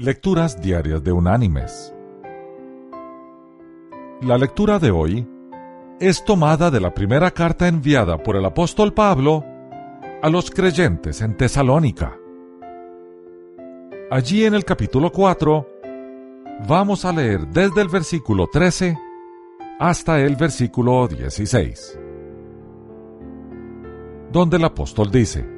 Lecturas Diarias de Unánimes. La lectura de hoy es tomada de la primera carta enviada por el apóstol Pablo a los creyentes en Tesalónica. Allí en el capítulo 4 vamos a leer desde el versículo 13 hasta el versículo 16, donde el apóstol dice,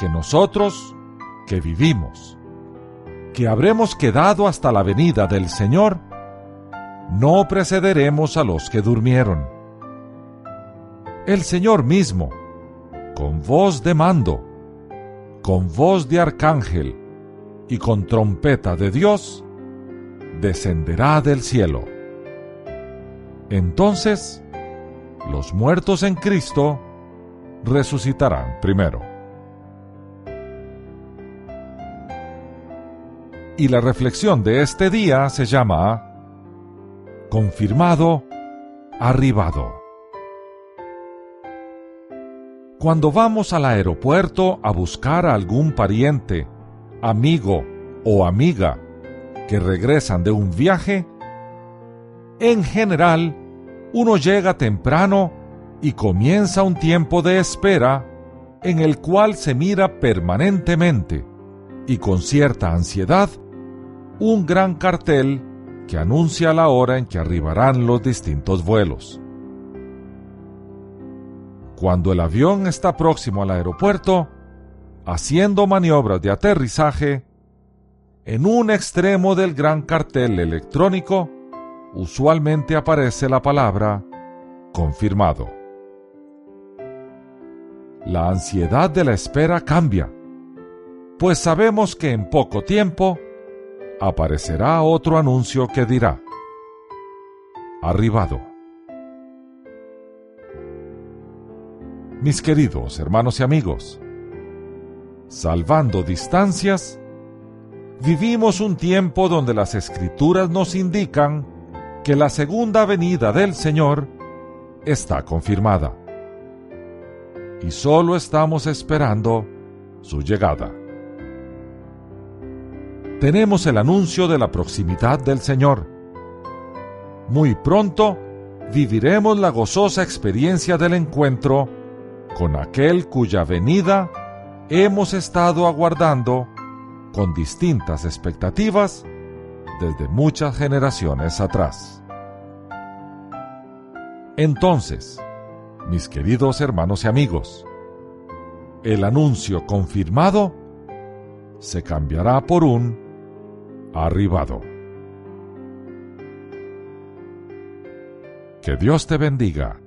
que nosotros, que vivimos, que habremos quedado hasta la venida del Señor, no precederemos a los que durmieron. El Señor mismo, con voz de mando, con voz de arcángel y con trompeta de Dios, descenderá del cielo. Entonces, los muertos en Cristo resucitarán primero. Y la reflexión de este día se llama Confirmado, arribado. Cuando vamos al aeropuerto a buscar a algún pariente, amigo o amiga que regresan de un viaje, en general uno llega temprano y comienza un tiempo de espera en el cual se mira permanentemente y con cierta ansiedad un gran cartel que anuncia la hora en que arribarán los distintos vuelos. Cuando el avión está próximo al aeropuerto, haciendo maniobras de aterrizaje, en un extremo del gran cartel electrónico usualmente aparece la palabra confirmado. La ansiedad de la espera cambia, pues sabemos que en poco tiempo aparecerá otro anuncio que dirá, arribado. Mis queridos hermanos y amigos, salvando distancias, vivimos un tiempo donde las escrituras nos indican que la segunda venida del Señor está confirmada. Y solo estamos esperando su llegada tenemos el anuncio de la proximidad del Señor. Muy pronto viviremos la gozosa experiencia del encuentro con aquel cuya venida hemos estado aguardando con distintas expectativas desde muchas generaciones atrás. Entonces, mis queridos hermanos y amigos, el anuncio confirmado se cambiará por un arribado. Que Dios te bendiga.